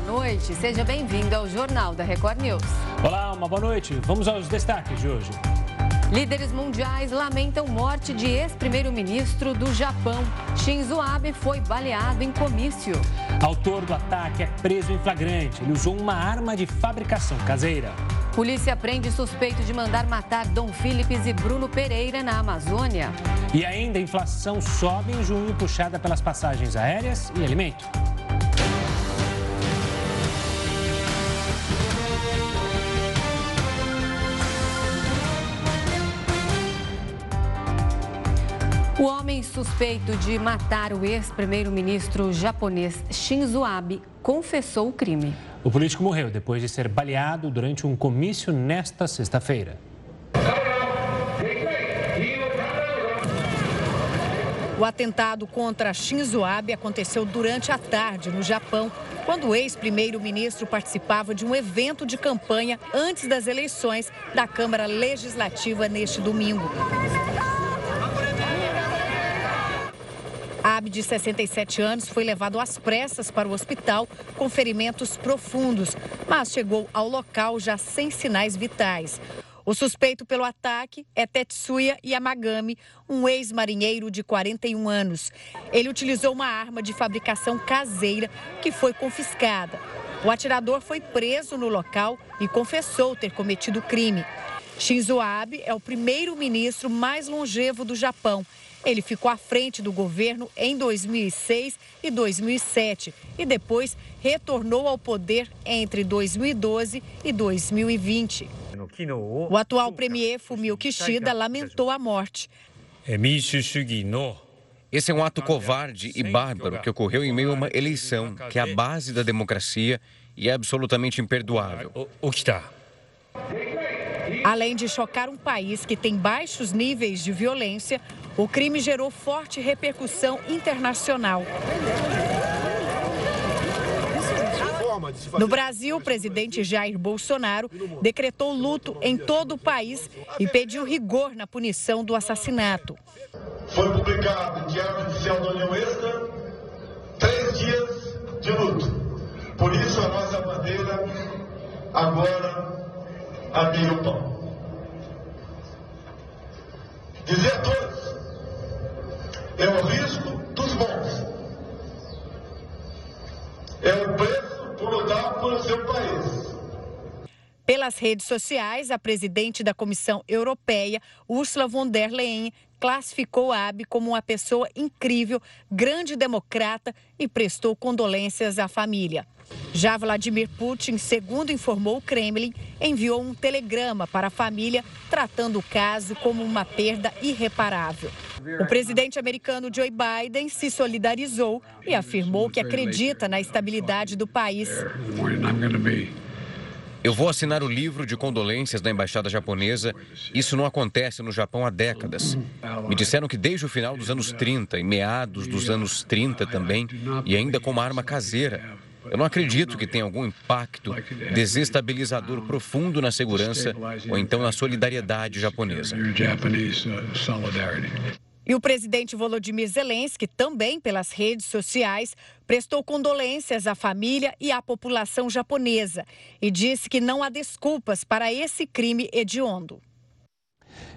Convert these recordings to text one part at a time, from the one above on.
boa noite. Seja bem-vindo ao Jornal da Record News. Olá, uma boa noite. Vamos aos destaques de hoje. Líderes mundiais lamentam morte de ex-primeiro-ministro do Japão. Shinzo Abe foi baleado em comício. Autor do ataque é preso em flagrante. Ele usou uma arma de fabricação caseira. Polícia prende suspeito de mandar matar Dom Philips e Bruno Pereira na Amazônia. E ainda a inflação sobe em junho, puxada pelas passagens aéreas e alimento. O homem suspeito de matar o ex-primeiro-ministro japonês Shinzo Abe confessou o crime. O político morreu depois de ser baleado durante um comício nesta sexta-feira. O atentado contra Shinzo Abe aconteceu durante a tarde no Japão, quando o ex-primeiro-ministro participava de um evento de campanha antes das eleições da Câmara Legislativa neste domingo. Abe, de 67 anos, foi levado às pressas para o hospital com ferimentos profundos, mas chegou ao local já sem sinais vitais. O suspeito pelo ataque é Tetsuya Yamagami, um ex-marinheiro de 41 anos. Ele utilizou uma arma de fabricação caseira que foi confiscada. O atirador foi preso no local e confessou ter cometido o crime. Shinzo Abe é o primeiro-ministro mais longevo do Japão ele ficou à frente do governo em 2006 e 2007 e depois retornou ao poder entre 2012 e 2020. O atual premier Fumio Kishida lamentou a morte. Esse é um ato covarde e bárbaro que ocorreu em meio a uma eleição que é a base da democracia e é absolutamente imperdoável. Além de chocar um país que tem baixos níveis de violência, o crime gerou forte repercussão internacional. No Brasil, o presidente Jair Bolsonaro decretou luto em todo o país e pediu rigor na punição do assassinato. Foi publicado em Diário Oficial da União Extra três dias de luto. Por isso, a nossa bandeira agora abriu o pão. Dizer a todos é o risco dos bons. É o preço por lutar pelo seu país. Pelas redes sociais, a presidente da Comissão Europeia, Ursula von der Leyen, classificou Abe como uma pessoa incrível, grande democrata e prestou condolências à família. Já Vladimir Putin, segundo informou o Kremlin, enviou um telegrama para a família tratando o caso como uma perda irreparável. O presidente americano Joe Biden se solidarizou e afirmou que acredita na estabilidade do país. Eu vou assinar o livro de condolências da embaixada japonesa. Isso não acontece no Japão há décadas. Me disseram que desde o final dos anos 30 e meados dos anos 30 também, e ainda com uma arma caseira, eu não acredito que tenha algum impacto desestabilizador profundo na segurança ou então na solidariedade japonesa. E o presidente Volodymyr Zelensky, também pelas redes sociais, prestou condolências à família e à população japonesa e disse que não há desculpas para esse crime hediondo.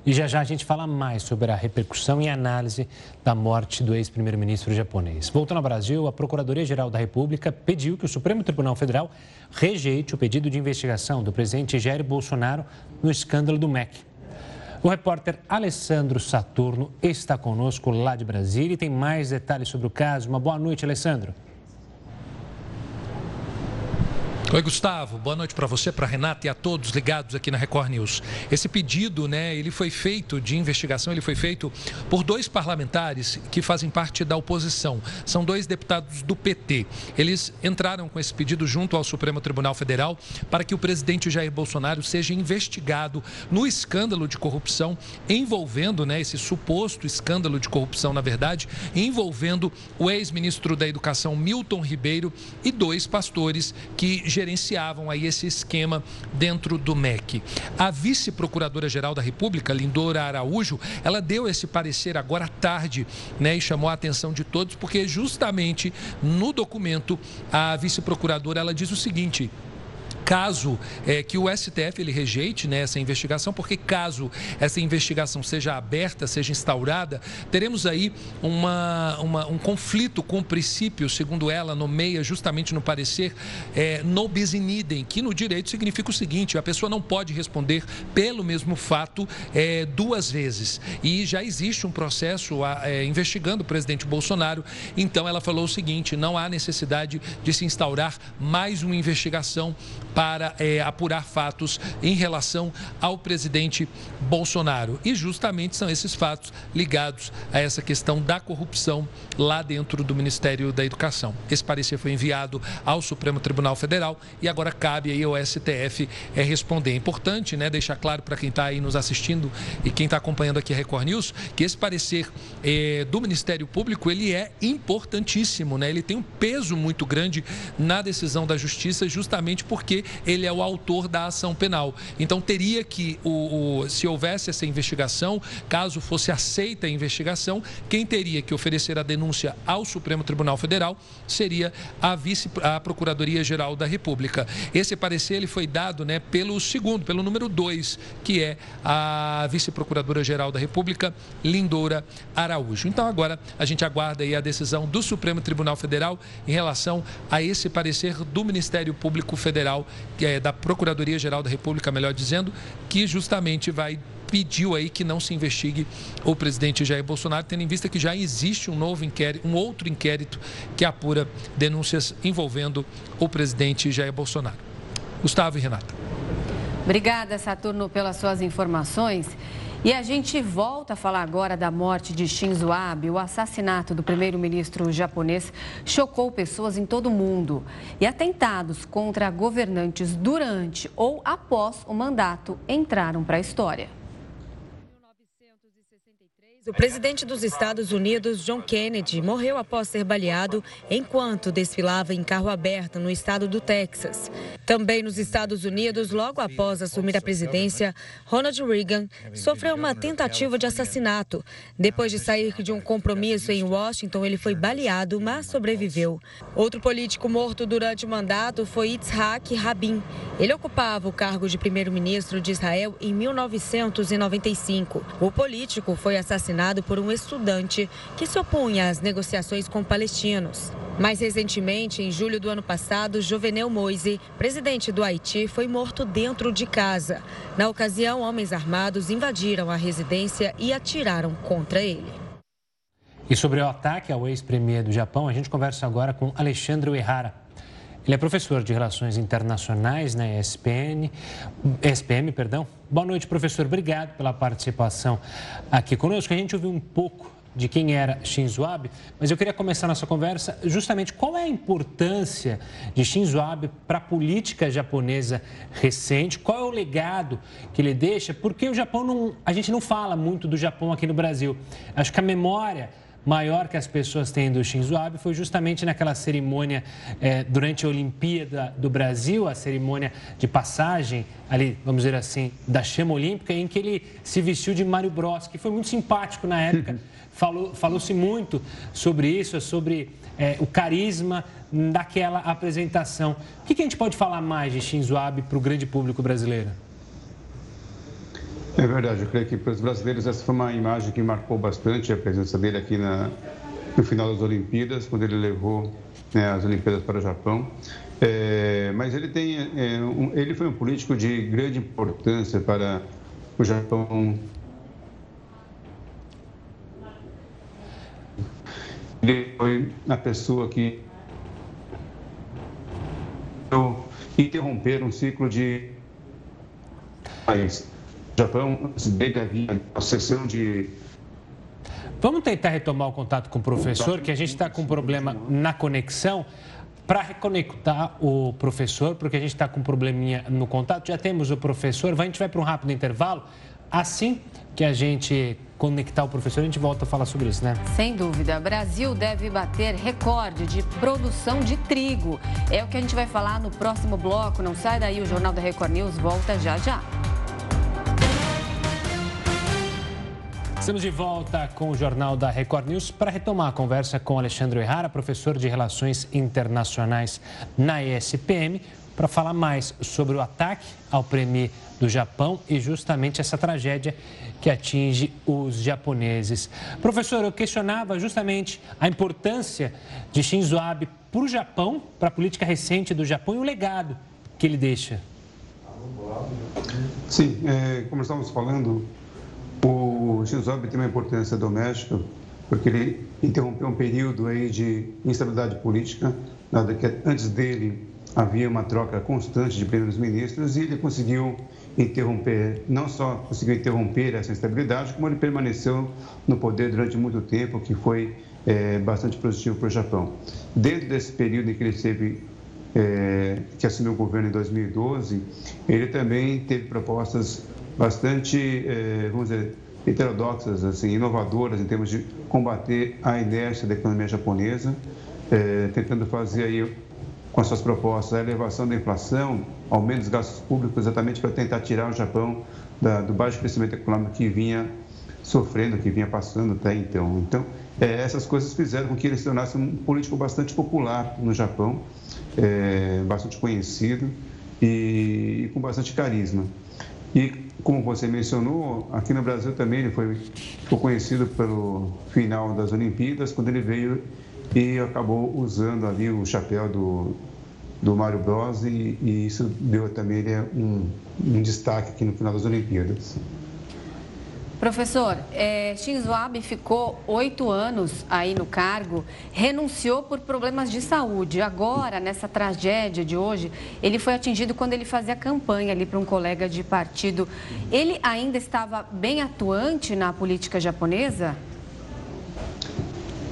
E já já a gente fala mais sobre a repercussão e análise da morte do ex-primeiro-ministro japonês. Voltando ao Brasil, a Procuradoria-Geral da República pediu que o Supremo Tribunal Federal rejeite o pedido de investigação do presidente Jair Bolsonaro no escândalo do MEC. O repórter Alessandro Saturno está conosco lá de Brasília e tem mais detalhes sobre o caso. Uma boa noite, Alessandro. Oi, Gustavo. Boa noite para você, para Renata e a todos ligados aqui na Record News. Esse pedido, né, ele foi feito de investigação, ele foi feito por dois parlamentares que fazem parte da oposição. São dois deputados do PT. Eles entraram com esse pedido junto ao Supremo Tribunal Federal para que o presidente Jair Bolsonaro seja investigado no escândalo de corrupção envolvendo, né, esse suposto escândalo de corrupção, na verdade, envolvendo o ex-ministro da Educação Milton Ribeiro e dois pastores que gerenciavam aí esse esquema dentro do MEC. A vice-procuradora-geral da República, Lindora Araújo, ela deu esse parecer agora à tarde, né, e chamou a atenção de todos, porque justamente no documento a vice-procuradora ela diz o seguinte: caso é, que o STF ele rejeite né, essa investigação, porque caso essa investigação seja aberta, seja instaurada, teremos aí uma, uma um conflito com o princípio, segundo ela, nomeia justamente no parecer, é, no bis in idem, que no direito significa o seguinte, a pessoa não pode responder pelo mesmo fato é, duas vezes. E já existe um processo é, investigando o presidente Bolsonaro, então ela falou o seguinte, não há necessidade de se instaurar mais uma investigação para é, apurar fatos em relação ao presidente Bolsonaro. E justamente são esses fatos ligados a essa questão da corrupção lá dentro do Ministério da Educação. Esse parecer foi enviado ao Supremo Tribunal Federal e agora cabe aí ao STF é, responder. É importante né, deixar claro para quem está aí nos assistindo e quem está acompanhando aqui a Record News que esse parecer é, do Ministério Público ele é importantíssimo, né? ele tem um peso muito grande na decisão da Justiça justamente porque ele é o autor da ação penal. Então teria que, o, o, se houvesse essa investigação, caso fosse aceita a investigação, quem teria que oferecer a denúncia ao Supremo Tribunal Federal seria a vice, a Procuradoria-Geral da República. Esse parecer ele foi dado né, pelo segundo, pelo número dois, que é a vice-procuradora-geral da República, Lindora Araújo. Então agora a gente aguarda aí a decisão do Supremo Tribunal Federal em relação a esse parecer do Ministério Público Federal é da Procuradoria-Geral da República, melhor dizendo, que justamente vai pediu aí que não se investigue o presidente Jair Bolsonaro, tendo em vista que já existe um novo inquérito, um outro inquérito que apura denúncias envolvendo o presidente Jair Bolsonaro. Gustavo e Renata. Obrigada, Saturno, pelas suas informações. E a gente volta a falar agora da morte de Shinzo Abe. O assassinato do primeiro-ministro japonês chocou pessoas em todo o mundo. E atentados contra governantes durante ou após o mandato entraram para a história. O presidente dos Estados Unidos, John Kennedy, morreu após ser baleado enquanto desfilava em carro aberto no estado do Texas. Também nos Estados Unidos, logo após assumir a presidência, Ronald Reagan sofreu uma tentativa de assassinato. Depois de sair de um compromisso em Washington, ele foi baleado, mas sobreviveu. Outro político morto durante o mandato foi Yitzhak Rabin. Ele ocupava o cargo de primeiro-ministro de Israel em 1995. O político foi assassinado assassinado por um estudante que se opunha às negociações com palestinos. Mais recentemente, em julho do ano passado, Jovenel Moise, presidente do Haiti, foi morto dentro de casa. Na ocasião, homens armados invadiram a residência e atiraram contra ele. E sobre o ataque ao ex-premier do Japão, a gente conversa agora com Alexandre Uehara. Ele é professor de Relações Internacionais na ESPN, SPM. Perdão. Boa noite, professor. Obrigado pela participação aqui conosco. A gente ouviu um pouco de quem era Shinzo Abe, mas eu queria começar nossa conversa justamente qual é a importância de Shinzo Abe para a política japonesa recente, qual é o legado que ele deixa, porque o Japão não, a gente não fala muito do Japão aqui no Brasil. Acho que a memória maior que as pessoas têm do Shinzo Abe foi justamente naquela cerimônia é, durante a Olimpíada do Brasil, a cerimônia de passagem ali, vamos dizer assim, da chama olímpica, em que ele se vestiu de Mário Bros, que foi muito simpático na época. Falou, falou-se muito sobre isso, sobre é, o carisma daquela apresentação. O que, que a gente pode falar mais de Shinzo Abe para o grande público brasileiro? É verdade, eu creio que para os brasileiros essa foi uma imagem que marcou bastante a presença dele aqui na, no final das Olimpíadas, quando ele levou né, as Olimpíadas para o Japão. É, mas ele, tem, é, um, ele foi um político de grande importância para o Japão. Ele foi a pessoa que interromper um ciclo de país Japão, havia a sessão de Vamos tentar retomar o contato com o professor, que a gente está com um problema na conexão. Para reconectar o professor, porque a gente está com um probleminha no contato, já temos o professor, a gente vai para um rápido intervalo. Assim que a gente conectar o professor, a gente volta a falar sobre isso, né? Sem dúvida. Brasil deve bater recorde de produção de trigo. É o que a gente vai falar no próximo bloco. Não sai daí, o Jornal da Record News volta já já. Estamos de volta com o Jornal da Record News para retomar a conversa com Alexandre Errara, professor de Relações Internacionais na ESPM, para falar mais sobre o ataque ao Premier do Japão e justamente essa tragédia que atinge os japoneses. Professor, eu questionava justamente a importância de Shinzo Abe para o Japão, para a política recente do Japão e o legado que ele deixa. Sim, é, como estamos falando, o Shinzo Abe tem uma importância doméstica porque ele interrompeu um período aí de instabilidade política, nada que antes dele havia uma troca constante de primeiros ministros e ele conseguiu interromper, não só conseguiu interromper essa instabilidade, como ele permaneceu no poder durante muito tempo, que foi é, bastante positivo para o Japão. Dentro desse período em que ele teve, é, que assumiu o governo em 2012, ele também teve propostas bastante, é, vamos dizer, heterodoxas, assim, inovadoras em termos de combater a inércia da economia japonesa, é, tentando fazer aí com as suas propostas a elevação da inflação, aumento dos gastos públicos, exatamente para tentar tirar o Japão da, do baixo crescimento econômico que vinha sofrendo, que vinha passando até então. Então, é, essas coisas fizeram com que ele se tornasse um político bastante popular no Japão, bastante conhecido e, e, com bastante carisma. E, como você mencionou, aqui no Brasil também ele foi, ficou conhecido pelo final das Olimpíadas, quando ele veio e acabou usando ali o chapéu do, do Mário Bros e, e isso deu também um, um destaque aqui no final das Olimpíadas. Professor, é, Shinzo Abe ficou oito anos aí no cargo, renunciou por problemas de saúde. Agora, nessa tragédia de hoje, ele foi atingido quando ele fazia campanha ali para um colega de partido. Ele ainda estava bem atuante na política japonesa?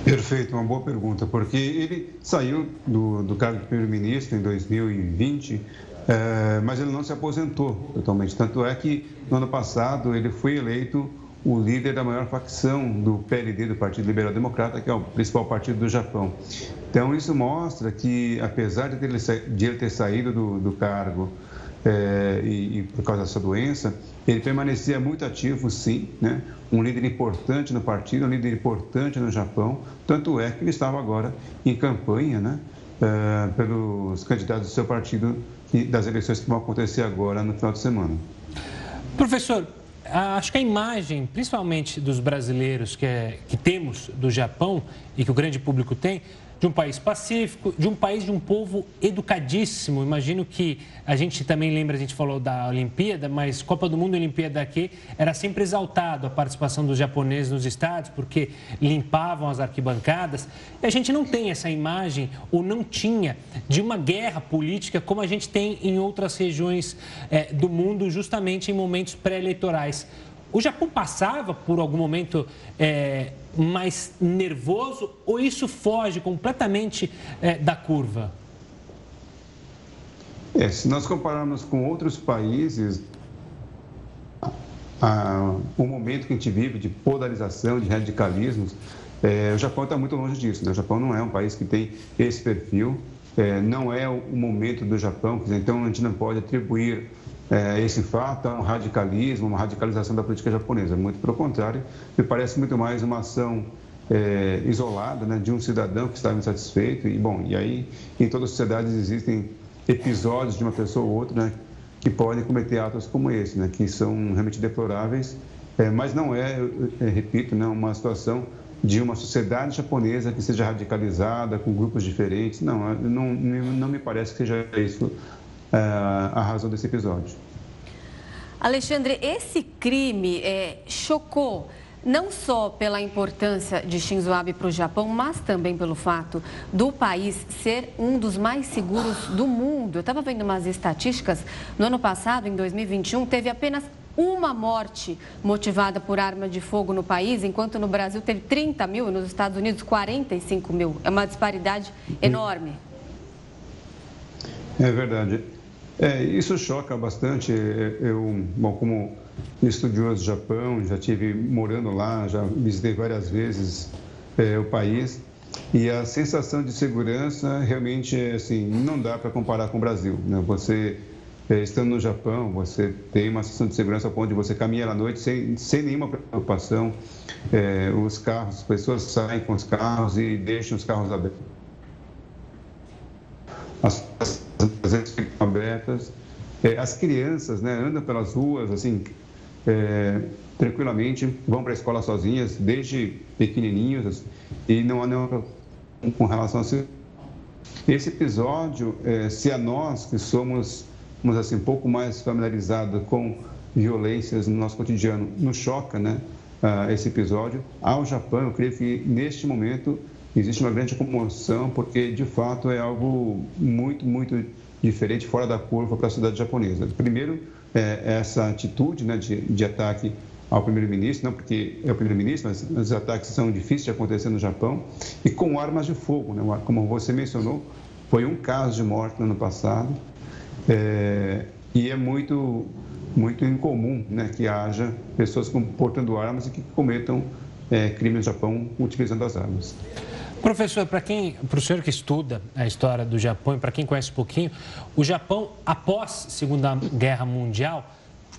Perfeito, uma boa pergunta, porque ele saiu do, do cargo de primeiro-ministro em 2020, é, mas ele não se aposentou totalmente. Tanto é que no ano passado ele foi eleito o líder da maior facção do PLD, do Partido Liberal Democrata, que é o principal partido do Japão. Então, isso mostra que, apesar de ele, de ele ter saído do, do cargo é, e, e, por causa dessa doença, ele permanecia muito ativo, sim, né? um líder importante no partido, um líder importante no Japão, tanto é que ele estava agora em campanha né? É, pelos candidatos do seu partido das eleições que vão acontecer agora no final de semana. Professor, acho que a imagem, principalmente dos brasileiros que, é, que temos do Japão e que o grande público tem, de um país pacífico, de um país de um povo educadíssimo. Imagino que a gente também lembra, a gente falou da Olimpíada, mas Copa do Mundo e Olimpíada aqui era sempre exaltado a participação dos japoneses nos estádios, porque limpavam as arquibancadas. E a gente não tem essa imagem, ou não tinha, de uma guerra política como a gente tem em outras regiões é, do mundo, justamente em momentos pré-eleitorais. O Japão passava por algum momento é, mais nervoso ou isso foge completamente é, da curva? É, se nós compararmos com outros países, a, o momento que a gente vive de polarização, de radicalismos, é, o Japão está muito longe disso. Né? O Japão não é um país que tem esse perfil, é, não é o momento do Japão, então a gente não pode atribuir é, esse fato a um radicalismo, uma radicalização da política japonesa. Muito pelo contrário, me parece muito mais uma ação é, isolada né, de um cidadão que estava insatisfeito. E, bom, e aí em todas as sociedades existem episódios de uma pessoa ou outra né, que podem cometer atos como esse, né, que são realmente deploráveis, é, mas não é, é repito, né, uma situação de uma sociedade japonesa que seja radicalizada, com grupos diferentes. Não, não, não me parece que seja isso é, a razão desse episódio. Alexandre, esse crime é, chocou não só pela importância de Shinzo Abe para o Japão, mas também pelo fato do país ser um dos mais seguros do mundo. Eu estava vendo umas estatísticas. No ano passado, em 2021, teve apenas uma morte motivada por arma de fogo no país, enquanto no Brasil teve 30 mil e nos Estados Unidos 45 mil. É uma disparidade enorme. É verdade. É, isso choca bastante. Eu, bom, como estudioso do Japão, já tive morando lá, já visitei várias vezes é, o país e a sensação de segurança realmente assim não dá para comparar com o Brasil. Né? Você é, estando no Japão, você tem uma sensação de segurança onde você caminha à noite sem, sem nenhuma preocupação. É, os carros, as pessoas saem com os carros e deixam os carros abertos. As, as ficam abertas. É, as crianças né, andam pelas ruas assim é, tranquilamente, vão para a escola sozinhas, desde pequenininhos, assim, e não há nenhuma com relação a esse episódio, é, se a nós que somos vamos assim, um pouco mais familiarizado com violências no nosso cotidiano, nos choca, né, uh, esse episódio. Ao Japão, eu creio que neste momento existe uma grande comoção, porque de fato é algo muito, muito diferente, fora da curva para a sociedade japonesa. Primeiro, é, essa atitude né, de, de ataque ao primeiro-ministro, não porque é o primeiro-ministro, mas os ataques são difíceis de acontecer no Japão, e com armas de fogo, né? como você mencionou, foi um caso de morte no ano passado, é, e é muito, muito incomum né, que haja pessoas portando armas e que cometam é, crimes no Japão utilizando as armas. Professor, para quem, para o senhor que estuda a história do Japão e para quem conhece um pouquinho, o Japão, após a Segunda Guerra Mundial,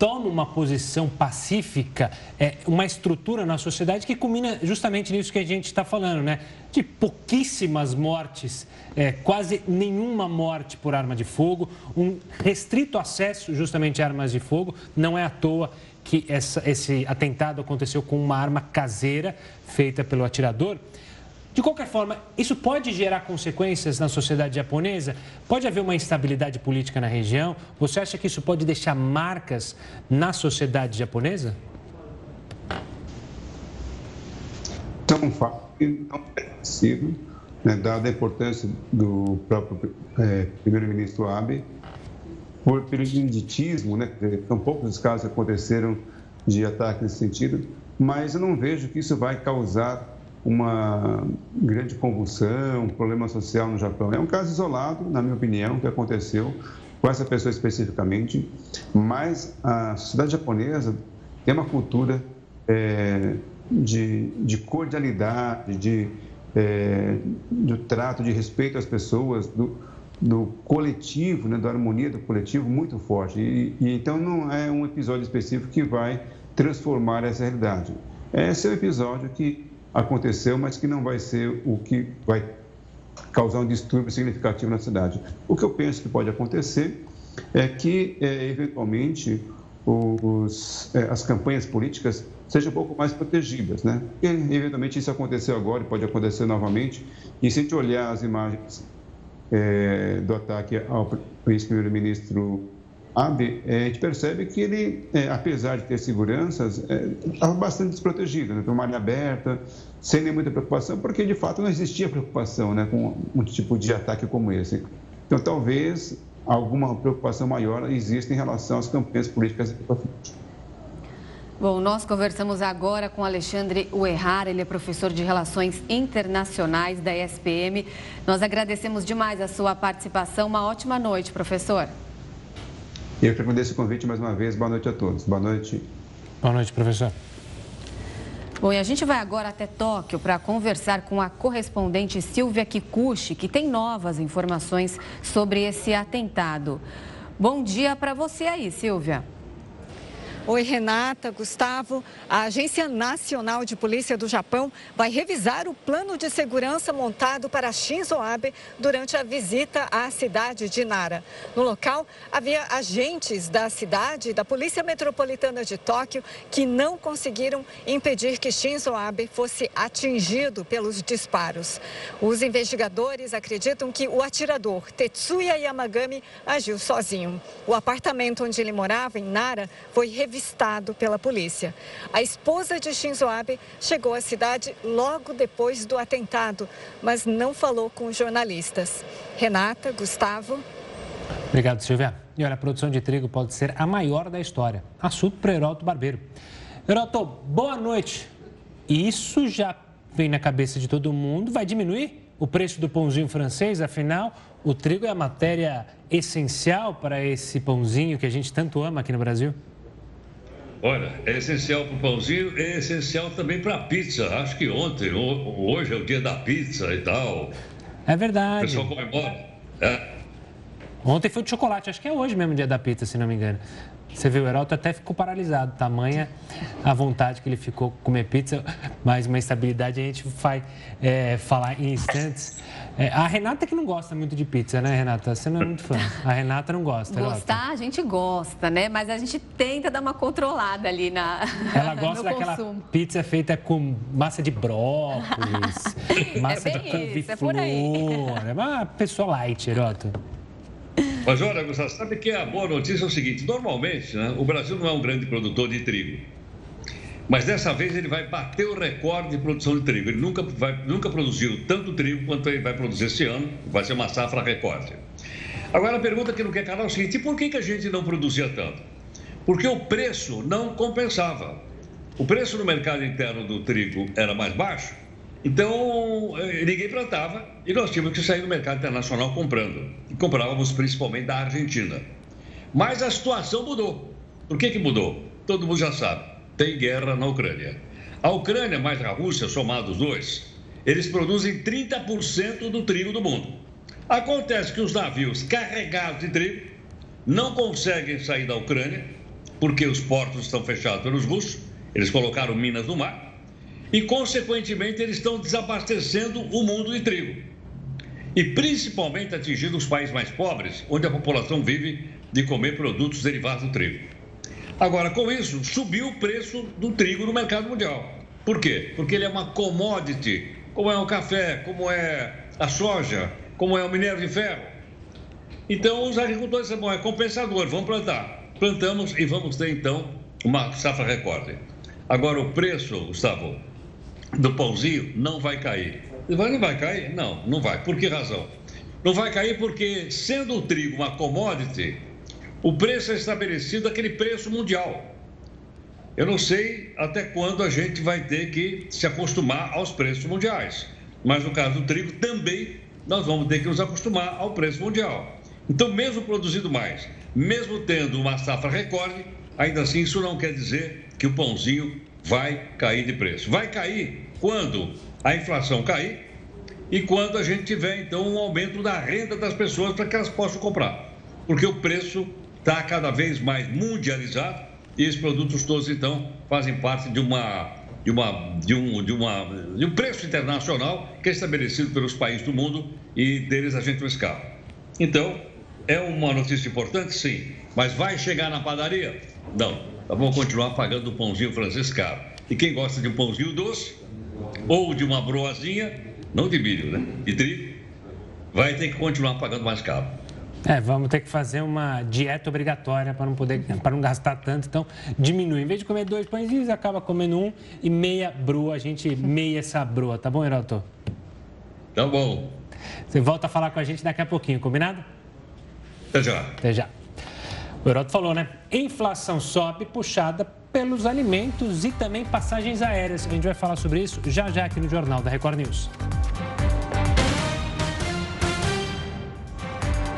toma uma posição pacífica, é, uma estrutura na sociedade que culmina justamente nisso que a gente está falando, né? De pouquíssimas mortes, é, quase nenhuma morte por arma de fogo, um restrito acesso justamente a armas de fogo. Não é à toa que essa, esse atentado aconteceu com uma arma caseira feita pelo atirador. De qualquer forma, isso pode gerar consequências na sociedade japonesa? Pode haver uma instabilidade política na região? Você acha que isso pode deixar marcas na sociedade japonesa? Então, um fato que não é sido, né, dada a importância do próprio é, primeiro-ministro Abe, por pelo inditismo, né, são poucos os casos aconteceram de ataque nesse sentido, mas eu não vejo que isso vai causar uma grande convulsão, um problema social no Japão. É um caso isolado, na minha opinião, que aconteceu com essa pessoa especificamente, mas a sociedade japonesa tem uma cultura é, de, de, cordialidade, de, é, trato, de respeito às pessoas, do, do coletivo, né, da harmonia do coletivo muito forte. E, e, então não é um episódio específico que vai transformar essa realidade. Esse é um episódio que aconteceu, mas que não vai ser o que vai causar um distúrbio significativo na cidade. O que eu penso que pode acontecer é que, é, eventualmente, os, é, as campanhas políticas sejam um pouco mais protegidas, né? E, eventualmente, isso aconteceu agora e pode acontecer novamente. E se a gente olhar as imagens é, do ataque ao ex-primeiro-ministro Abe, é, a gente percebe que ele, é, apesar de ter seguranças, é, estava bastante desprotegido, né? uma área aberta, sem nem muita preocupação, porque de fato não existia preocupação né, com um tipo de ataque como esse. Então, talvez alguma preocupação maior exista em relação às campanhas políticas para frente. Bom, nós conversamos agora com Alexandre Uerrar, ele é professor de Relações Internacionais da ESPM. Nós agradecemos demais a sua participação. Uma ótima noite, professor. Eu que agradeço o convite mais uma vez. Boa noite a todos. Boa noite. Boa noite, professor. Bom, e a gente vai agora até Tóquio para conversar com a correspondente Silvia Kikuchi, que tem novas informações sobre esse atentado. Bom dia para você aí, Silvia. Oi, Renata, Gustavo. A Agência Nacional de Polícia do Japão vai revisar o plano de segurança montado para Shinzo Abe durante a visita à cidade de Nara. No local, havia agentes da cidade e da Polícia Metropolitana de Tóquio que não conseguiram impedir que Shinzo Abe fosse atingido pelos disparos. Os investigadores acreditam que o atirador Tetsuya Yamagami agiu sozinho. O apartamento onde ele morava, em Nara, foi revisado revistado pela polícia. A esposa de Shinzo Abe chegou à cidade logo depois do atentado, mas não falou com jornalistas. Renata, Gustavo. Obrigado, Silvia. E olha, a produção de trigo pode ser a maior da história. Assunto para Heroto Barbeiro. Heroto, boa noite. Isso já vem na cabeça de todo mundo. Vai diminuir o preço do pãozinho francês, afinal, o trigo é a matéria essencial para esse pãozinho que a gente tanto ama aqui no Brasil? Olha, é essencial para o pãozinho, é essencial também para a pizza. Acho que ontem, hoje é o dia da pizza e tal. É verdade. O pessoal comemora. É. Ontem foi de chocolate, acho que é hoje mesmo o dia da pizza, se não me engano. Você viu, o Heraldo até ficou paralisado, tamanha a vontade que ele ficou comer pizza, mas uma instabilidade a gente vai é, falar em instantes. É, a Renata que não gosta muito de pizza, né, Renata? Você não é muito fã. A Renata não gosta. Gostar, a gente gosta, né? Mas a gente tenta dar uma controlada ali na. Ela gosta daquela consumo. pizza feita com massa de brócolis, é massa é de couve-flor. É, é uma pessoa light, Heraldo. Mas olha, Gustavo, sabe que a boa notícia é o seguinte: normalmente, né, o Brasil não é um grande produtor de trigo. Mas dessa vez ele vai bater o recorde de produção de trigo. Ele nunca, vai, nunca produziu tanto trigo quanto ele vai produzir esse ano. Vai ser uma safra recorde. Agora a pergunta que não quer calar é o seguinte: por que, que a gente não produzia tanto? Porque o preço não compensava. O preço no mercado interno do trigo era mais baixo então, eh, ninguém plantava e nós tínhamos que sair no mercado internacional comprando. E comprávamos principalmente da Argentina. Mas a situação mudou. Por que, que mudou? Todo mundo já sabe. Tem guerra na Ucrânia. A Ucrânia mais a Rússia, somados os dois, eles produzem 30% do trigo do mundo. Acontece que os navios carregados de trigo não conseguem sair da Ucrânia, porque os portos estão fechados pelos russos, eles colocaram minas no mar e, consequentemente, eles estão desabastecendo o mundo de trigo. E principalmente atingindo os países mais pobres, onde a população vive de comer produtos derivados do trigo. Agora, com isso, subiu o preço do trigo no mercado mundial. Por quê? Porque ele é uma commodity, como é o café, como é a soja, como é o minério de ferro. Então, os agricultores disseram, bom, é compensador, vamos plantar. Plantamos e vamos ter, então, uma safra recorde. Agora, o preço, Gustavo, do pãozinho não vai cair. Não vai cair? Não, não vai. Por que razão? Não vai cair porque, sendo o trigo uma commodity, o preço é estabelecido aquele preço mundial. Eu não sei até quando a gente vai ter que se acostumar aos preços mundiais. Mas no caso do trigo, também nós vamos ter que nos acostumar ao preço mundial. Então, mesmo produzindo mais, mesmo tendo uma safra recorde, ainda assim isso não quer dizer que o pãozinho vai cair de preço. Vai cair quando a inflação cair e quando a gente tiver, então, um aumento da renda das pessoas para que elas possam comprar. Porque o preço está cada vez mais mundializado e esses produtos todos, então, fazem parte de uma. De, uma, de, um, de, uma, de um preço internacional que é estabelecido pelos países do mundo e deles a gente não escapa. Então, é uma notícia importante, sim, mas vai chegar na padaria? Não vamos continuar pagando o pãozinho francês caro. E quem gosta de um pãozinho doce, ou de uma broazinha, não de milho, né? De trigo, vai ter que continuar pagando mais caro. É, vamos ter que fazer uma dieta obrigatória para não poder, para não gastar tanto. Então, diminui. Em vez de comer dois pãezinhos, acaba comendo um e meia broa. A gente meia essa broa, tá bom, Heraldo? Tá bom. Você volta a falar com a gente daqui a pouquinho, combinado? Até já. Até já. O Heroto falou, né? Inflação sobe puxada pelos alimentos e também passagens aéreas. A gente vai falar sobre isso já já aqui no Jornal da Record News.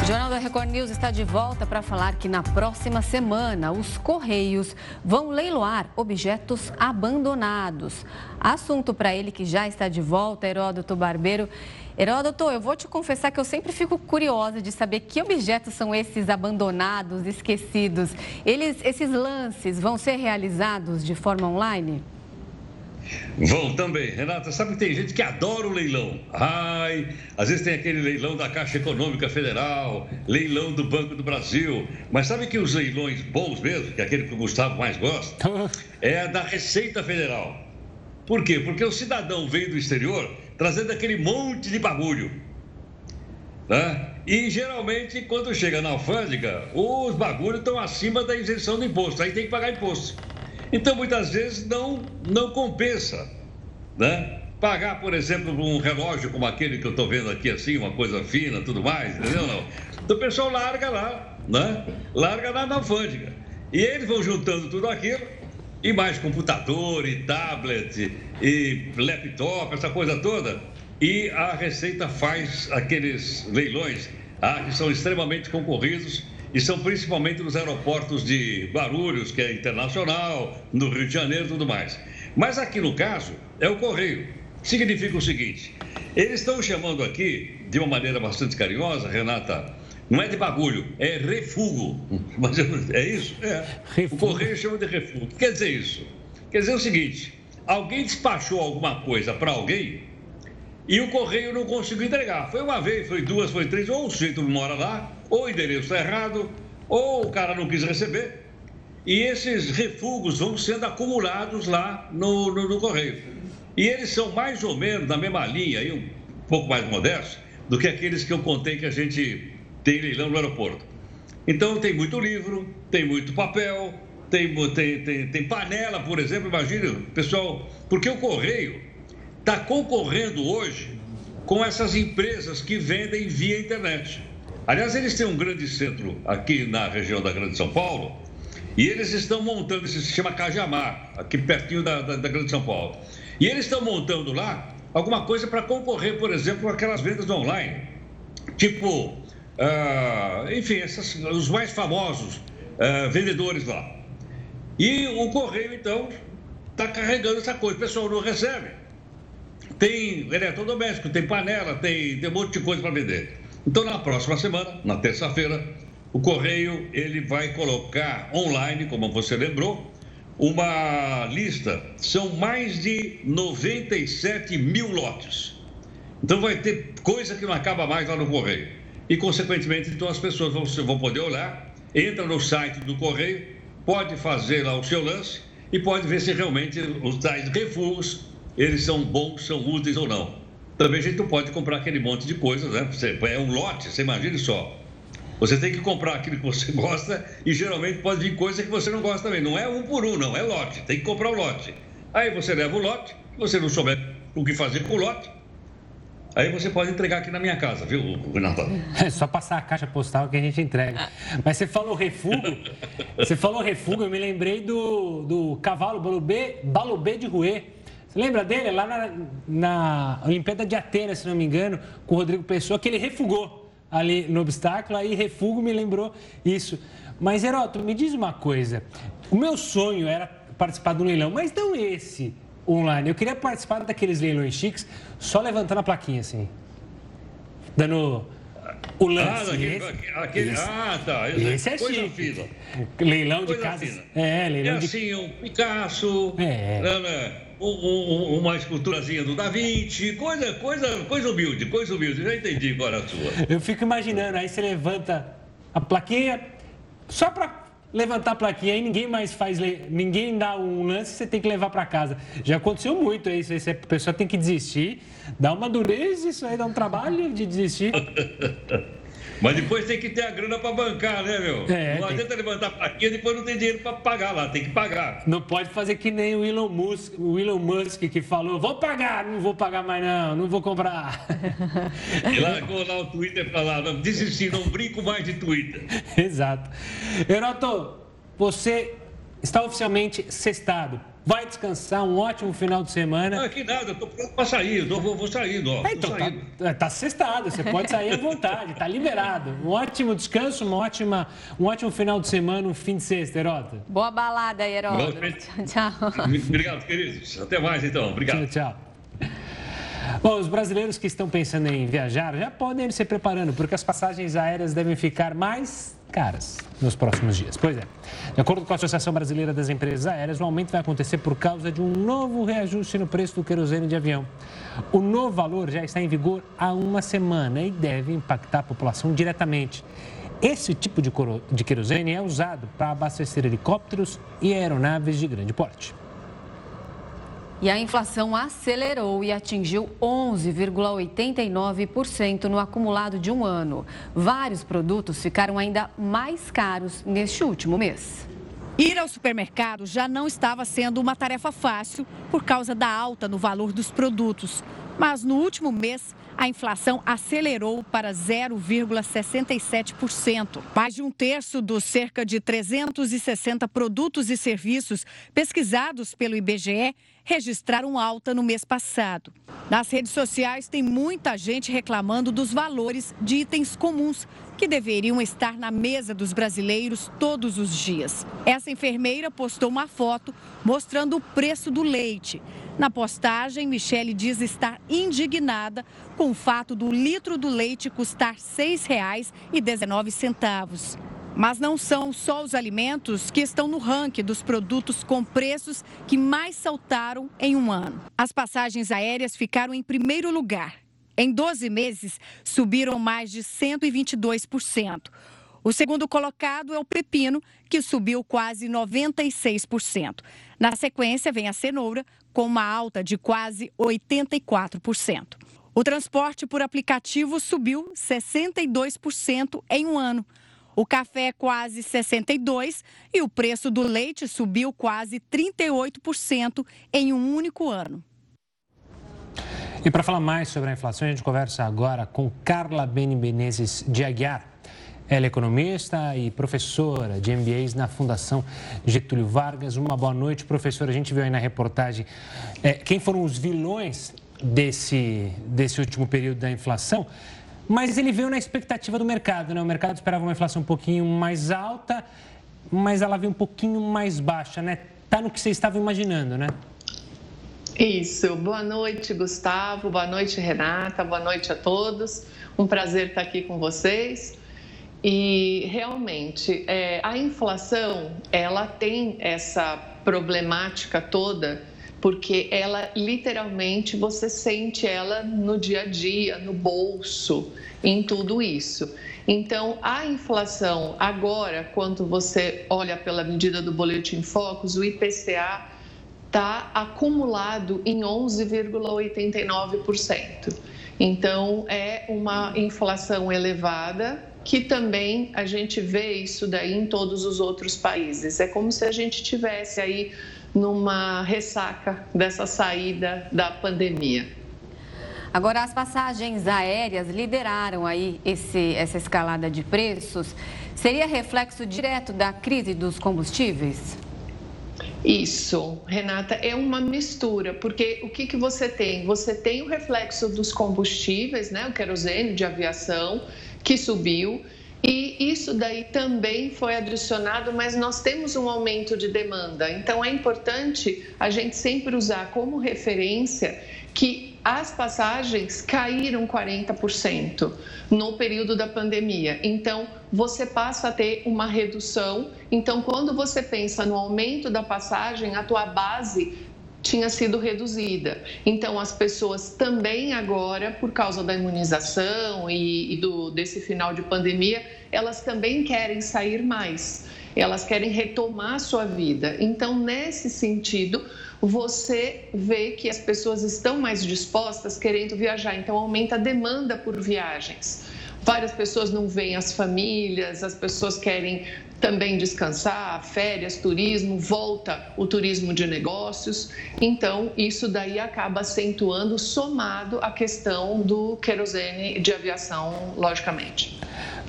O Jornal da Record News está de volta para falar que na próxima semana os Correios vão leiloar objetos abandonados. Assunto para ele que já está de volta, Heródoto Barbeiro. Heródoto, eu vou te confessar que eu sempre fico curiosa de saber que objetos são esses abandonados, esquecidos. Eles, esses lances vão ser realizados de forma online? Vão também. Renata, sabe que tem gente que adora o leilão. Ai, às vezes tem aquele leilão da Caixa Econômica Federal, leilão do Banco do Brasil. Mas sabe que os leilões bons mesmo, que é aquele que o Gustavo mais gosta, é da Receita Federal. Por quê? Porque o cidadão veio do exterior trazendo aquele monte de bagulho. Né? E geralmente, quando chega na alfândega, os bagulhos estão acima da isenção do imposto, aí tem que pagar imposto. Então, muitas vezes, não, não compensa. Né? Pagar, por exemplo, um relógio como aquele que eu estou vendo aqui, assim, uma coisa fina, tudo mais, entendeu? Não. Então, o pessoal larga lá, né? Larga lá na alfândega. E eles vão juntando tudo aquilo e mais computador, e tablet, e laptop, essa coisa toda. E a Receita faz aqueles leilões ah, que são extremamente concorridos e são principalmente nos aeroportos de Guarulhos, que é internacional, no Rio de Janeiro e tudo mais. Mas aqui no caso é o correio. Significa o seguinte: eles estão chamando aqui, de uma maneira bastante carinhosa, Renata, não é de bagulho, é refugo. Mas é isso? É. O correio chama de refugo. O que quer dizer isso? Quer dizer o seguinte: alguém despachou alguma coisa para alguém e o correio não conseguiu entregar. Foi uma vez, foi duas, foi três, ou o sujeito mora lá, ou o endereço está errado, ou o cara não quis receber. E esses refugos vão sendo acumulados lá no, no, no correio. E eles são mais ou menos da mesma linha, aí, um pouco mais modestos, do que aqueles que eu contei que a gente tem leilão no aeroporto. Então tem muito livro, tem muito papel, tem, tem, tem, tem panela, por exemplo, imagina, pessoal, porque o correio está concorrendo hoje com essas empresas que vendem via internet. Aliás, eles têm um grande centro aqui na região da Grande São Paulo e eles estão montando, isso se chama Cajamar, aqui pertinho da, da, da Grande São Paulo. E eles estão montando lá alguma coisa para concorrer, por exemplo, com aquelas vendas online. Tipo, uh, enfim, essas, os mais famosos uh, vendedores lá. E o correio, então, está carregando essa coisa. O pessoal não recebe tem eletrodoméstico, tem panela, tem, tem um monte de coisa para vender. Então, na próxima semana, na terça-feira, o Correio ele vai colocar online, como você lembrou, uma lista. São mais de 97 mil lotes. Então, vai ter coisa que não acaba mais lá no Correio. E, consequentemente, então as pessoas vão, vão poder olhar, entra no site do Correio, pode fazer lá o seu lance e pode ver se realmente os tais refugos eles são bons, são úteis ou não. Também a gente não pode comprar aquele monte de coisas, né? Você, é um lote, você imagine só. Você tem que comprar aquilo que você gosta e geralmente pode vir coisa que você não gosta também. Não é um por um, não, é lote. Tem que comprar o lote. Aí você leva o lote, você não souber o que fazer com o lote, Aí você pode entregar aqui na minha casa, viu, Renato? É só passar a caixa postal que a gente entrega. Mas você falou refugo, você falou refugo, eu me lembrei do, do cavalo Balubê, Balubê de Rouet. Você lembra dele? Lá na, na Olimpíada de Atenas, se não me engano, com o Rodrigo Pessoa, que ele refugou ali no obstáculo, aí refugo me lembrou isso. Mas, Heroto, me diz uma coisa. O meu sonho era participar do leilão, mas não esse online. Eu queria participar daqueles leilões chiques, só levantando a plaquinha assim. Dando o lance. Ah, aquele, aquele, esse, ah tá. Esse é coisa chique. Fina. Leilão de casa. É, leilão é de... assim, um Picasso. É. Né, né? Um, um, uma esculturazinha do Da Vinci, coisa, coisa, coisa humilde, coisa humilde. Já entendi agora a sua. Eu fico imaginando, aí você levanta a plaquinha, só para levantar a plaquinha, aí ninguém mais faz, ninguém dá um lance, você tem que levar para casa. Já aconteceu muito isso, aí a pessoa tem que desistir, dá uma dureza, isso aí dá um trabalho de desistir. Mas depois tem que ter a grana para bancar, né, meu? É, não adianta levantar a plaquinha e depois não tem dinheiro para pagar lá, tem que pagar. Não pode fazer que nem o Elon Musk, o Elon Musk que falou: vou pagar, não vou pagar mais não, não vou comprar. E largou lá o Twitter para lá, não, desisti, não brinco mais de Twitter. Exato. Heroto, você está oficialmente cestado vai descansar, um ótimo final de semana. Não, que nada, eu tô pronto para sair, eu vou, vou saindo, ó. É, então, tá, é, tá sextado, você pode sair à vontade, tá liberado. Um ótimo descanso, uma ótima, um ótimo final de semana, um fim de sexta, Herota. Boa balada, Herota. Tchau, tchau. Obrigado, queridos. Até mais, então. Obrigado. Tchau, tchau. Bom, os brasileiros que estão pensando em viajar já podem ir se preparando, porque as passagens aéreas devem ficar mais caras nos próximos dias. Pois é. De acordo com a Associação Brasileira das Empresas Aéreas, o aumento vai acontecer por causa de um novo reajuste no preço do querosene de avião. O novo valor já está em vigor há uma semana e deve impactar a população diretamente. Esse tipo de, querosene é usado para abastecer helicópteros e aeronaves de grande porte. E a inflação acelerou e atingiu 11,89% no acumulado de um ano. Vários produtos ficaram ainda mais caros neste último mês. Ir ao supermercado já não estava sendo uma tarefa fácil por causa da alta no valor dos produtos. Mas no último mês, a inflação acelerou para 0,67%. Mais de um terço dos cerca de 360 produtos e serviços pesquisados pelo IBGE registraram alta no mês passado. Nas redes sociais, tem muita gente reclamando dos valores de itens comuns que deveriam estar na mesa dos brasileiros todos os dias. Essa enfermeira postou uma foto mostrando o preço do leite. Na postagem, Michele diz estar indignada com o fato do litro do leite custar R$ 6,19. Mas não são só os alimentos que estão no ranking dos produtos com preços que mais saltaram em um ano. As passagens aéreas ficaram em primeiro lugar. Em 12 meses, subiram mais de 122%. O segundo colocado é o pepino, que subiu quase 96%. Na sequência, vem a cenoura, com uma alta de quase 84%. O transporte por aplicativo subiu 62% em um ano. O café quase 62% e o preço do leite subiu quase 38% em um único ano. E para falar mais sobre a inflação, a gente conversa agora com Carla Beni Benezes de Aguiar. Ela é economista e professora de MBAs na Fundação Getúlio Vargas. Uma boa noite, professora. A gente viu aí na reportagem é, quem foram os vilões desse, desse último período da inflação, mas ele veio na expectativa do mercado. Né? O mercado esperava uma inflação um pouquinho mais alta, mas ela veio um pouquinho mais baixa. Né? Tá no que você estava imaginando, né? Isso. Boa noite, Gustavo. Boa noite, Renata. Boa noite a todos. Um prazer estar aqui com vocês. E realmente é, a inflação ela tem essa problemática toda porque ela literalmente você sente ela no dia a dia, no bolso, em tudo isso. Então, a inflação agora, quando você olha pela medida do boletim Focus, o IPCA está acumulado em 11,89%. Então, é uma inflação elevada que também a gente vê isso daí em todos os outros países. É como se a gente tivesse aí numa ressaca dessa saída da pandemia. Agora, as passagens aéreas lideraram aí esse, essa escalada de preços. Seria reflexo direto da crise dos combustíveis? Isso, Renata, é uma mistura, porque o que, que você tem? Você tem o reflexo dos combustíveis, né? O querosene de aviação, que subiu. E isso daí também foi adicionado, mas nós temos um aumento de demanda. Então é importante a gente sempre usar como referência que as passagens caíram 40% no período da pandemia. Então, você passa a ter uma redução. Então, quando você pensa no aumento da passagem, a tua base tinha sido reduzida. Então, as pessoas também agora, por causa da imunização e, e do, desse final de pandemia, elas também querem sair mais, elas querem retomar a sua vida. Então, nesse sentido, você vê que as pessoas estão mais dispostas querendo viajar, então aumenta a demanda por viagens. Várias pessoas não veem as famílias, as pessoas querem também descansar, férias, turismo, volta o turismo de negócios. Então, isso daí acaba acentuando, somado a questão do querosene de aviação, logicamente.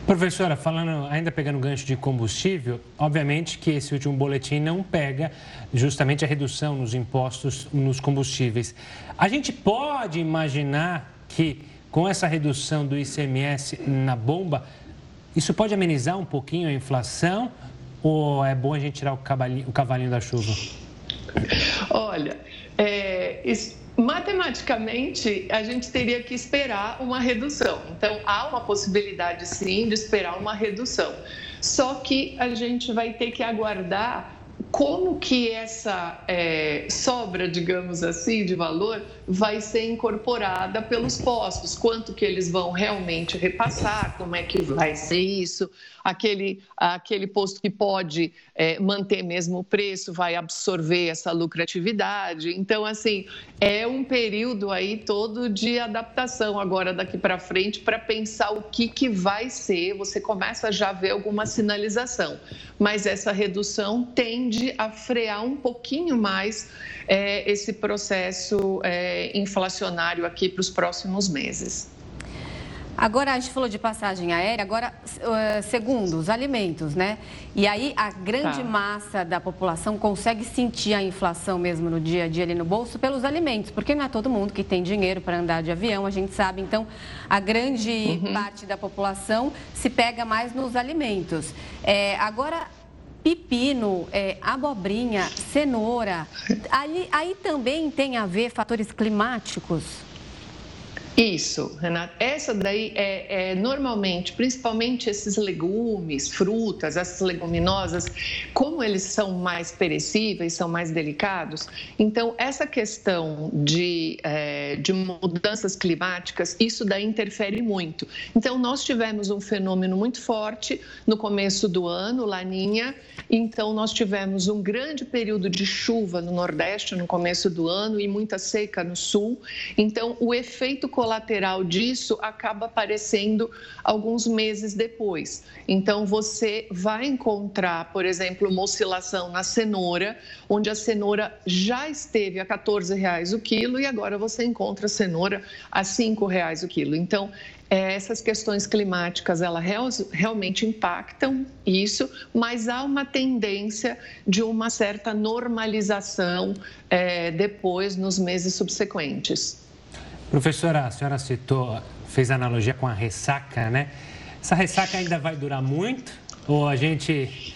Professora, falando, ainda pegando gancho de combustível, obviamente que esse último boletim não pega justamente a redução nos impostos nos combustíveis. A gente pode imaginar que com essa redução do ICMS na bomba, isso pode amenizar um pouquinho a inflação ou é bom a gente tirar o cavalinho, o cavalinho da chuva? Olha, é, matematicamente a gente teria que esperar uma redução. Então há uma possibilidade sim de esperar uma redução. Só que a gente vai ter que aguardar como que essa é, sobra, digamos assim, de valor vai ser incorporada pelos postos, quanto que eles vão realmente repassar, como é que vai ser isso, aquele, aquele posto que pode é, manter mesmo o preço vai absorver essa lucratividade. Então, assim, é um período aí todo de adaptação agora daqui para frente para pensar o que, que vai ser. Você começa já a ver alguma sinalização, mas essa redução tende a frear um pouquinho mais é, esse processo é, inflacionário aqui para os próximos meses. Agora, a gente falou de passagem aérea, agora, uh, segundo, os alimentos, né? E aí, a grande tá. massa da população consegue sentir a inflação mesmo no dia a dia ali no bolso pelos alimentos, porque não é todo mundo que tem dinheiro para andar de avião, a gente sabe. Então, a grande uhum. parte da população se pega mais nos alimentos. É, agora, pepino, é, abobrinha, cenoura, aí também tem a ver fatores climáticos? Isso, Renata. Essa daí é, é, normalmente, principalmente esses legumes, frutas, essas leguminosas, como eles são mais perecíveis, são mais delicados. Então, essa questão de, é, de mudanças climáticas, isso daí interfere muito. Então, nós tivemos um fenômeno muito forte no começo do ano, Laninha. Então, nós tivemos um grande período de chuva no Nordeste no começo do ano e muita seca no Sul. Então, o efeito disso acaba aparecendo alguns meses depois. Então, você vai encontrar, por exemplo, uma oscilação na cenoura, onde a cenoura já esteve a 14 reais o quilo e agora você encontra a cenoura a 5 reais o quilo. Então, é, essas questões climáticas elas realmente impactam isso, mas há uma tendência de uma certa normalização é, depois nos meses subsequentes. Professora, a senhora citou, fez analogia com a ressaca, né? Essa ressaca ainda vai durar muito? Ou a gente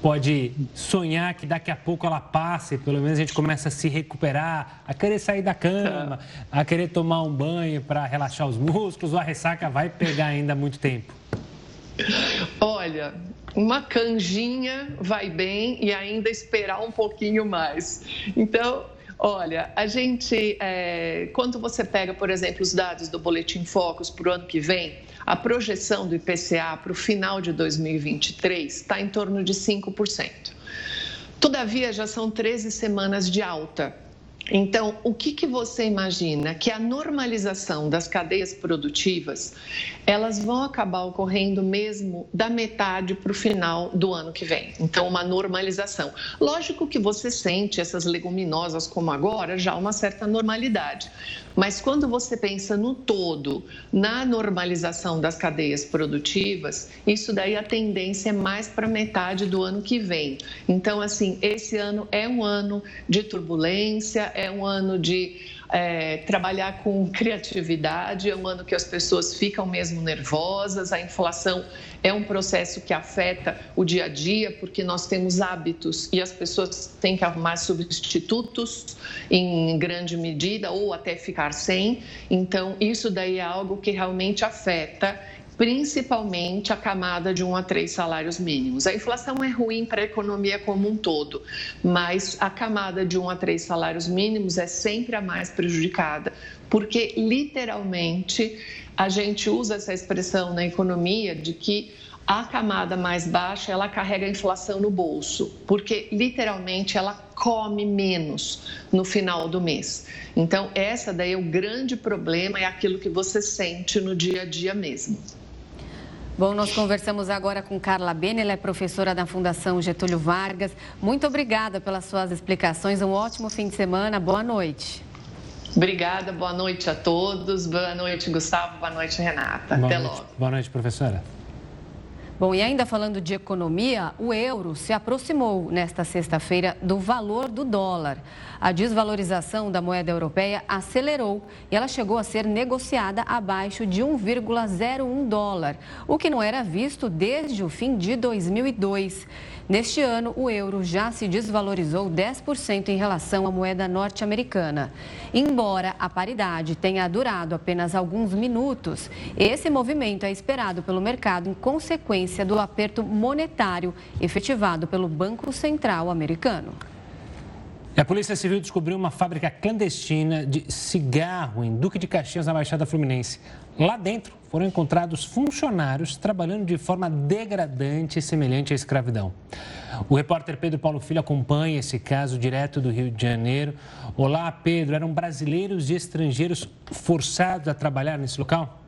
pode sonhar que daqui a pouco ela passe, pelo menos a gente começa a se recuperar, a querer sair da cama, a querer tomar um banho para relaxar os músculos, ou a ressaca vai pegar ainda muito tempo? Olha, uma canjinha vai bem e ainda esperar um pouquinho mais. Então, Olha, a gente, é, quando você pega, por exemplo, os dados do Boletim Focus para o ano que vem, a projeção do IPCA para o final de 2023 está em torno de 5%. Todavia, já são 13 semanas de alta então, o que, que você imagina? Que a normalização das cadeias produtivas, elas vão acabar ocorrendo mesmo da metade para o final do ano que vem. Então, uma normalização. Lógico que você sente essas leguminosas como agora já uma certa normalidade. Mas quando você pensa no todo, na normalização das cadeias produtivas, isso daí a tendência é mais para metade do ano que vem. Então, assim, esse ano é um ano de turbulência, é um ano de é, trabalhar com criatividade, é um ano que as pessoas ficam mesmo nervosas, a inflação é um processo que afeta o dia a dia, porque nós temos hábitos e as pessoas têm que arrumar substitutos em grande medida ou até ficar sem. Então, isso daí é algo que realmente afeta principalmente a camada de um a três salários mínimos. A inflação é ruim para a economia como um todo, mas a camada de um a três salários mínimos é sempre a mais prejudicada, porque literalmente a gente usa essa expressão na economia de que a camada mais baixa ela carrega a inflação no bolso, porque literalmente ela come menos no final do mês. Então, essa daí é o grande problema, é aquilo que você sente no dia a dia mesmo. Bom, nós conversamos agora com Carla Bene, ela é professora da Fundação Getúlio Vargas. Muito obrigada pelas suas explicações. Um ótimo fim de semana. Boa noite. Obrigada, boa noite a todos. Boa noite, Gustavo. Boa noite, Renata. Boa Até noite. logo. Boa noite, professora. Bom, e ainda falando de economia, o euro se aproximou nesta sexta-feira do valor do dólar. A desvalorização da moeda europeia acelerou e ela chegou a ser negociada abaixo de 1,01 dólar, o que não era visto desde o fim de 2002. Neste ano, o euro já se desvalorizou 10% em relação à moeda norte-americana. Embora a paridade tenha durado apenas alguns minutos, esse movimento é esperado pelo mercado em consequência do aperto monetário efetivado pelo Banco Central americano. A Polícia Civil descobriu uma fábrica clandestina de cigarro em Duque de Caxias, na Baixada Fluminense. Lá dentro foram encontrados funcionários trabalhando de forma degradante semelhante à escravidão. O repórter Pedro Paulo Filho acompanha esse caso direto do Rio de Janeiro. Olá, Pedro. Eram brasileiros e estrangeiros forçados a trabalhar nesse local?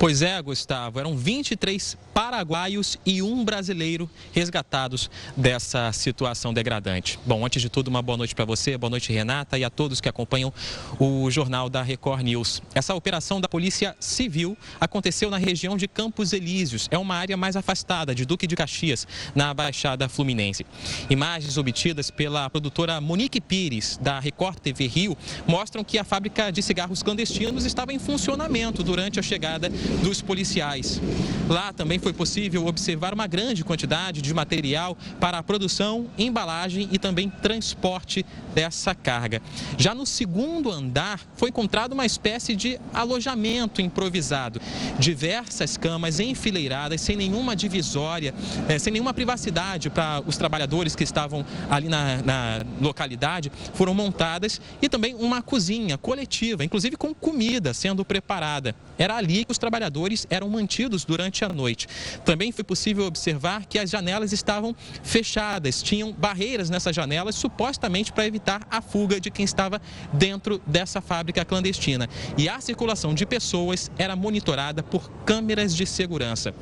Pois é, Gustavo, eram 23 paraguaios e um brasileiro resgatados dessa situação degradante. Bom, antes de tudo, uma boa noite para você, boa noite, Renata, e a todos que acompanham o jornal da Record News. Essa operação da Polícia Civil aconteceu na região de Campos Elíseos, é uma área mais afastada de Duque de Caxias, na Baixada Fluminense. Imagens obtidas pela produtora Monique Pires, da Record TV Rio, mostram que a fábrica de cigarros clandestinos estava em funcionamento durante a chegada dos policiais. Lá também foi possível observar uma grande quantidade de material para a produção, embalagem e também transporte dessa carga. Já no segundo andar foi encontrado uma espécie de alojamento improvisado. Diversas camas enfileiradas, sem nenhuma divisória, eh, sem nenhuma privacidade para os trabalhadores que estavam ali na, na localidade, foram montadas e também uma cozinha coletiva, inclusive com comida sendo preparada. Era ali que os trabalhadores eram mantidos durante a noite. Também foi possível observar que as janelas estavam fechadas, tinham barreiras nessas janelas, supostamente para evitar a fuga de quem estava dentro dessa fábrica clandestina. E a circulação de pessoas era monitorada por câmeras de segurança.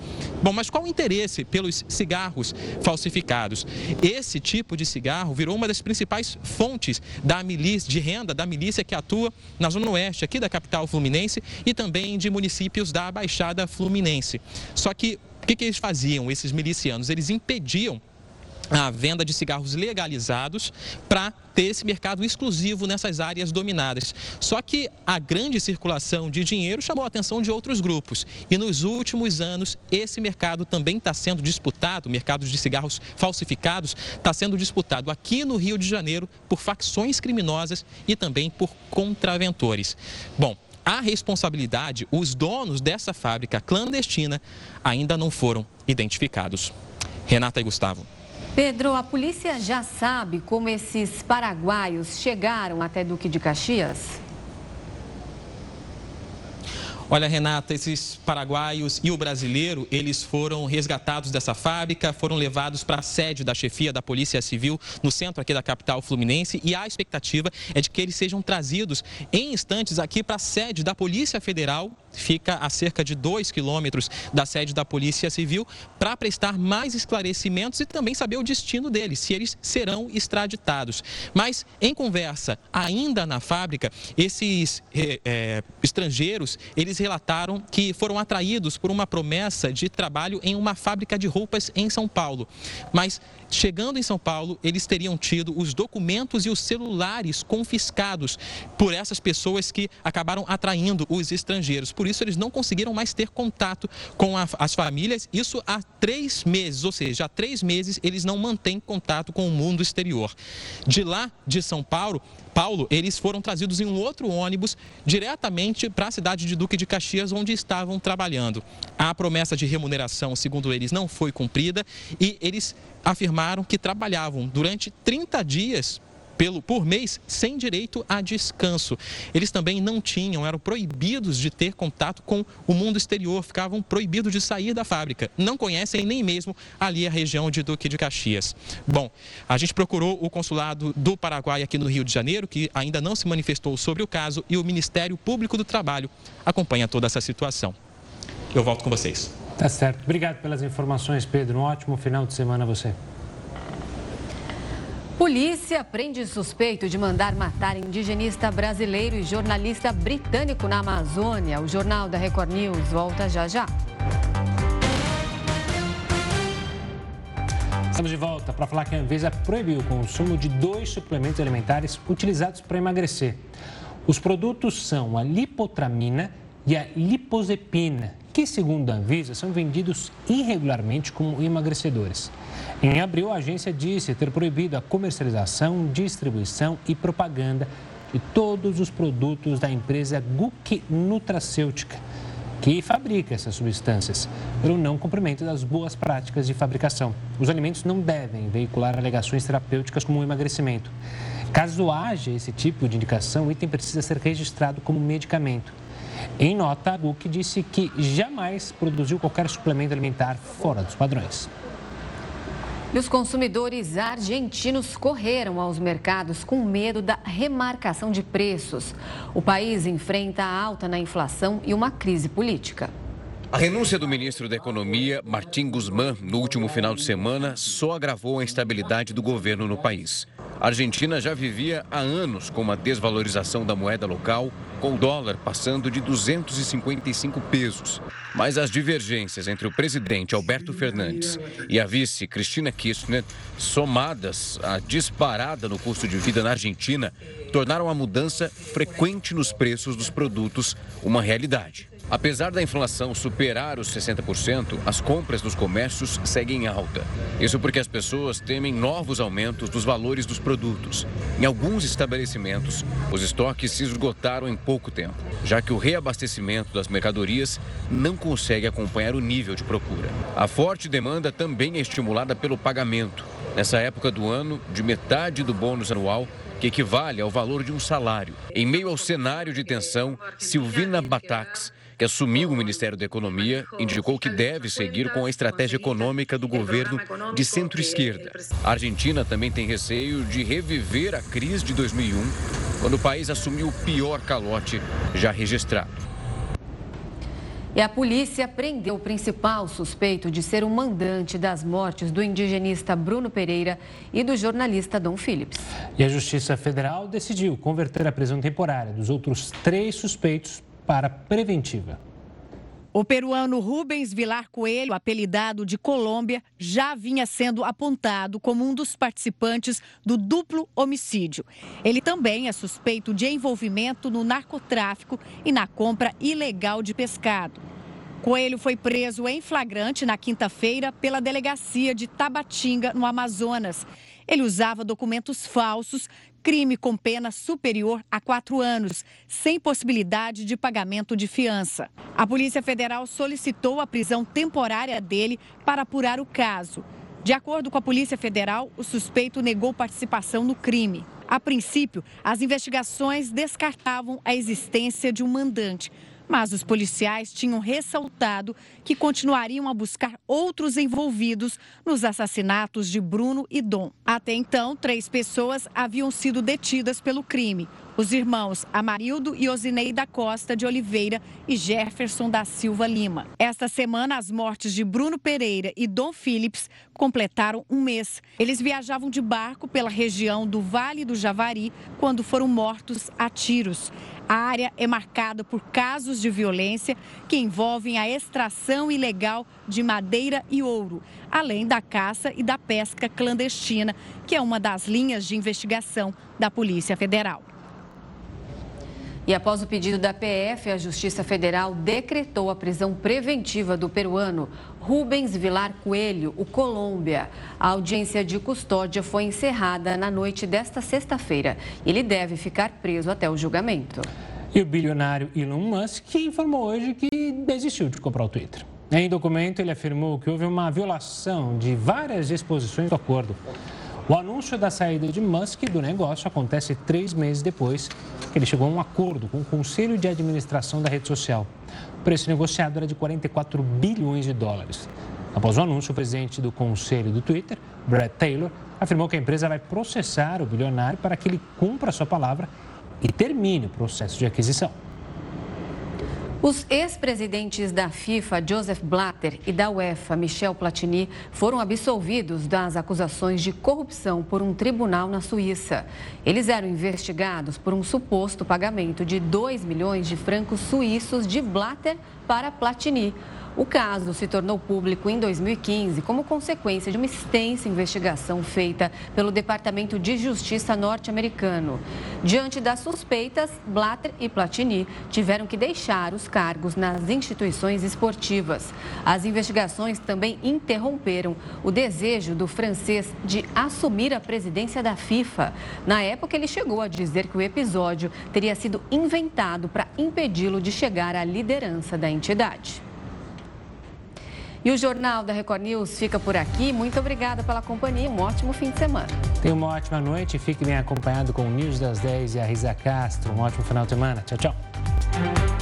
Bom, mas qual o interesse pelos cigarros falsificados? Esse tipo de cigarro virou uma das principais fontes da milícia, de renda da milícia que atua na zona oeste aqui da capital fluminense e também de municípios da Baixada Fluminense. Só que que, que eles faziam, esses milicianos? Eles impediam a venda de cigarros legalizados para ter esse mercado exclusivo nessas áreas dominadas. Só que a grande circulação de dinheiro chamou a atenção de outros grupos. E nos últimos anos, esse mercado também está sendo disputado, o mercado de cigarros falsificados está sendo disputado aqui no Rio de Janeiro por facções criminosas e também por contraventores. Bom, a responsabilidade, os donos dessa fábrica clandestina ainda não foram identificados. Renata e Gustavo. Pedro, a polícia já sabe como esses paraguaios chegaram até Duque de Caxias? Olha, Renata, esses paraguaios e o brasileiro, eles foram resgatados dessa fábrica, foram levados para a sede da chefia da Polícia Civil no centro aqui da capital fluminense e a expectativa é de que eles sejam trazidos em instantes aqui para a sede da Polícia Federal fica a cerca de 2 quilômetros da sede da Polícia Civil, para prestar mais esclarecimentos e também saber o destino deles, se eles serão extraditados. Mas, em conversa, ainda na fábrica, esses é, estrangeiros, eles relataram que foram atraídos por uma promessa de trabalho em uma fábrica de roupas em São Paulo. Mas Chegando em São Paulo, eles teriam tido os documentos e os celulares confiscados por essas pessoas que acabaram atraindo os estrangeiros. Por isso, eles não conseguiram mais ter contato com a, as famílias. Isso há três meses, ou seja, há três meses eles não mantêm contato com o mundo exterior. De lá, de São Paulo, Paulo, eles foram trazidos em um outro ônibus diretamente para a cidade de Duque de Caxias, onde estavam trabalhando. A promessa de remuneração, segundo eles, não foi cumprida e eles afirmaram que trabalhavam durante 30 dias pelo, por mês sem direito a descanso. Eles também não tinham, eram proibidos de ter contato com o mundo exterior, ficavam proibidos de sair da fábrica. Não conhecem nem mesmo ali a região de Duque de Caxias. Bom, a gente procurou o consulado do Paraguai aqui no Rio de Janeiro, que ainda não se manifestou sobre o caso, e o Ministério Público do Trabalho acompanha toda essa situação. Eu volto com vocês. Tá certo. Obrigado pelas informações, Pedro. Um ótimo final de semana a você. Polícia prende suspeito de mandar matar indigenista brasileiro e jornalista britânico na Amazônia. O Jornal da Record News volta já já. Estamos de volta para falar que a Anvisa proibiu o consumo de dois suplementos alimentares utilizados para emagrecer. Os produtos são a lipotramina e a liposepina, que, segundo a Anvisa, são vendidos irregularmente como emagrecedores. Em abril, a agência disse ter proibido a comercialização, distribuição e propaganda de todos os produtos da empresa Guc Nutracêutica, que fabrica essas substâncias, pelo não cumprimento das boas práticas de fabricação. Os alimentos não devem veicular alegações terapêuticas como o emagrecimento. Caso haja esse tipo de indicação, o item precisa ser registrado como medicamento. Em nota, a GUC disse que jamais produziu qualquer suplemento alimentar fora dos padrões. E os consumidores argentinos correram aos mercados com medo da remarcação de preços. O país enfrenta a alta na inflação e uma crise política. A renúncia do ministro da Economia, Martim Guzmán, no último final de semana, só agravou a instabilidade do governo no país. A Argentina já vivia há anos com uma desvalorização da moeda local, com o dólar passando de 255 pesos. Mas as divergências entre o presidente Alberto Fernandes e a vice Cristina Kirchner, somadas à disparada no custo de vida na Argentina, tornaram a mudança frequente nos preços dos produtos uma realidade. Apesar da inflação superar os 60%, as compras dos comércios seguem alta. Isso porque as pessoas temem novos aumentos dos valores dos produtos. Em alguns estabelecimentos, os estoques se esgotaram em pouco tempo, já que o reabastecimento das mercadorias não consegue acompanhar o nível de procura. A forte demanda também é estimulada pelo pagamento. Nessa época do ano, de metade do bônus anual que equivale ao valor de um salário. Em meio ao cenário de tensão, Silvina Batax que assumiu o Ministério da Economia, indicou que deve seguir com a estratégia econômica do governo de centro-esquerda. A Argentina também tem receio de reviver a crise de 2001, quando o país assumiu o pior calote já registrado. E a polícia prendeu o principal suspeito de ser o mandante das mortes do indigenista Bruno Pereira e do jornalista Dom Phillips. E a Justiça Federal decidiu converter a prisão temporária dos outros três suspeitos para preventiva. O peruano Rubens Vilar Coelho, apelidado de Colômbia, já vinha sendo apontado como um dos participantes do duplo homicídio. Ele também é suspeito de envolvimento no narcotráfico e na compra ilegal de pescado. Coelho foi preso em flagrante na quinta-feira pela delegacia de Tabatinga, no Amazonas. Ele usava documentos falsos crime com pena superior a quatro anos, sem possibilidade de pagamento de fiança. A Polícia Federal solicitou a prisão temporária dele para apurar o caso. De acordo com a Polícia Federal, o suspeito negou participação no crime. A princípio, as investigações descartavam a existência de um mandante, mas os policiais tinham ressaltado que continuariam a buscar outros envolvidos nos assassinatos de Bruno e Dom. Até então, três pessoas haviam sido detidas pelo crime. Os irmãos Amarildo e Osinei da Costa de Oliveira e Jefferson da Silva Lima. Esta semana, as mortes de Bruno Pereira e Dom Phillips completaram um mês. Eles viajavam de barco pela região do Vale do Javari quando foram mortos a tiros. A área é marcada por casos de violência que envolvem a extração ilegal de madeira e ouro, além da caça e da pesca clandestina, que é uma das linhas de investigação da Polícia Federal. E após o pedido da PF, a Justiça Federal decretou a prisão preventiva do peruano Rubens Vilar Coelho, o Colômbia. A audiência de custódia foi encerrada na noite desta sexta-feira. Ele deve ficar preso até o julgamento. E o bilionário Elon Musk informou hoje que desistiu de comprar o Twitter. Em documento, ele afirmou que houve uma violação de várias disposições do acordo. O anúncio da saída de Musk do negócio acontece três meses depois que ele chegou a um acordo com o Conselho de Administração da rede social. O preço negociado era de 44 bilhões de dólares. Após o anúncio, o presidente do Conselho do Twitter, Brad Taylor, afirmou que a empresa vai processar o bilionário para que ele cumpra sua palavra e termine o processo de aquisição. Os ex-presidentes da FIFA, Joseph Blatter, e da UEFA, Michel Platini, foram absolvidos das acusações de corrupção por um tribunal na Suíça. Eles eram investigados por um suposto pagamento de 2 milhões de francos suíços de Blatter para Platini. O caso se tornou público em 2015 como consequência de uma extensa investigação feita pelo Departamento de Justiça norte-americano. Diante das suspeitas, Blatter e Platini tiveram que deixar os cargos nas instituições esportivas. As investigações também interromperam o desejo do francês de assumir a presidência da FIFA. Na época, ele chegou a dizer que o episódio teria sido inventado para impedi-lo de chegar à liderança da entidade. E o Jornal da Record News fica por aqui. Muito obrigada pela companhia. Um ótimo fim de semana. Tenha uma ótima noite. Fique bem acompanhado com o News das 10 e a Risa Castro. Um ótimo final de semana. Tchau, tchau.